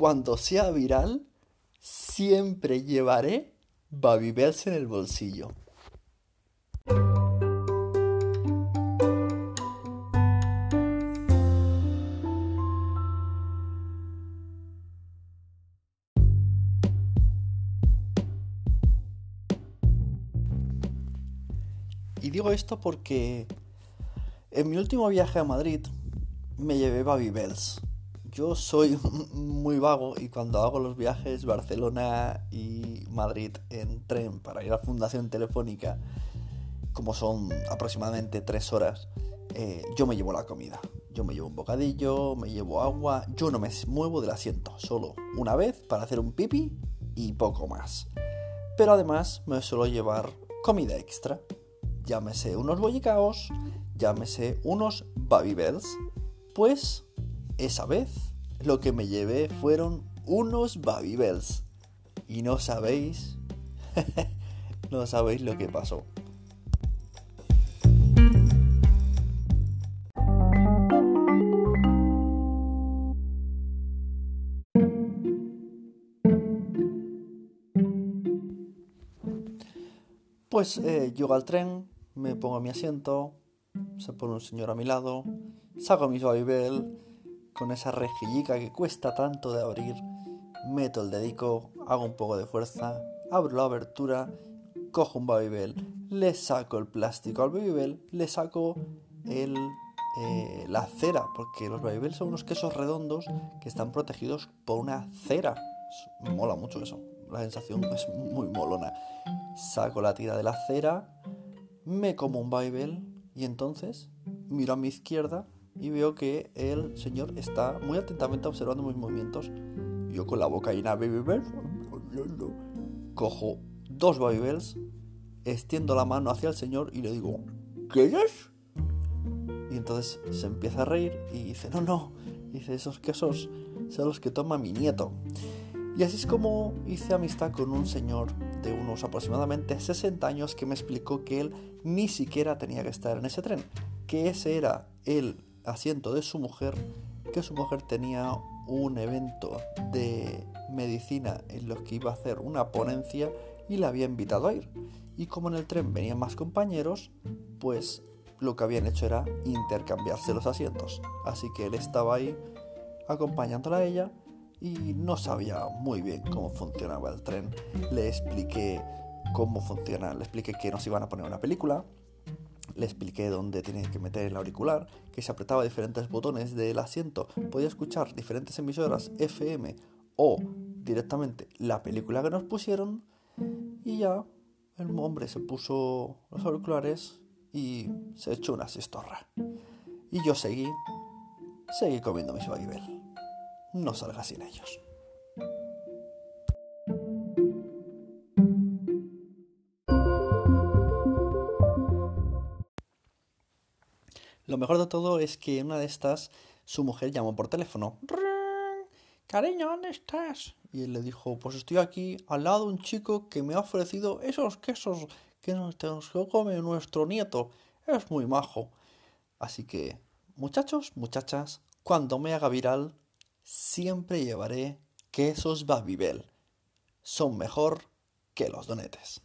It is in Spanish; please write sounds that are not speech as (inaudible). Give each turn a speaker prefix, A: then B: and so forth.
A: cuando sea viral, siempre llevaré Babybels en el bolsillo. Y digo esto porque en mi último viaje a Madrid me llevé Babybels. Yo soy (laughs) muy vago y cuando hago los viajes Barcelona y Madrid en tren para ir a Fundación Telefónica, como son aproximadamente tres horas, eh, yo me llevo la comida. Yo me llevo un bocadillo, me llevo agua, yo no me muevo del asiento, solo una vez para hacer un pipi y poco más. Pero además me suelo llevar comida extra llámese unos bollicaos, llámese unos Babybels, pues esa vez lo que me llevé fueron unos Babybels. Y no sabéis, (laughs) no sabéis lo que pasó. Pues eh, llego al tren, me pongo a mi asiento, se pone un señor a mi lado, saco mi Babybel con esa rejillica que cuesta tanto de abrir, meto el dedico, hago un poco de fuerza, abro la abertura, cojo un Babybel, le saco el plástico al Babybel, le saco el, eh, la cera, porque los Babybel son unos quesos redondos que están protegidos por una cera. Mola mucho eso, la sensación es muy molona. Saco la tira de la cera, me como un Babybel y entonces miro a mi izquierda y veo que el señor está muy atentamente observando mis movimientos. Yo con la boca llena de Babybel, cojo dos Babybels, extiendo la mano hacia el señor y le digo, ¿qué es? Y entonces se empieza a reír y dice, no, no, dice, esos quesos son los que toma mi nieto. Y así es como hice amistad con un señor de unos aproximadamente 60 años que me explicó que él ni siquiera tenía que estar en ese tren, que ese era el asiento de su mujer, que su mujer tenía un evento de medicina en los que iba a hacer una ponencia y la había invitado a ir. Y como en el tren venían más compañeros, pues lo que habían hecho era intercambiarse los asientos. Así que él estaba ahí acompañándola a ella y no sabía muy bien cómo funcionaba el tren. Le expliqué cómo funciona, le expliqué que nos iban a poner una película, le expliqué dónde tenía que meter el auricular, que se apretaba diferentes botones del asiento, podía escuchar diferentes emisoras FM o directamente la película que nos pusieron y ya el hombre se puso los auriculares y se echó una sistorra. Y yo seguí, seguí comiendo mi Babybel no salga sin ellos. Lo mejor de todo es que una de estas, su mujer llamó por teléfono. Cariño, ¿dónde estás? Y él le dijo, pues estoy aquí al lado de un chico que me ha ofrecido esos quesos que nos come nuestro nieto. Es muy majo. Así que, muchachos, muchachas, cuando me haga viral, siempre llevaré quesos Babybel. Son mejor que los donetes.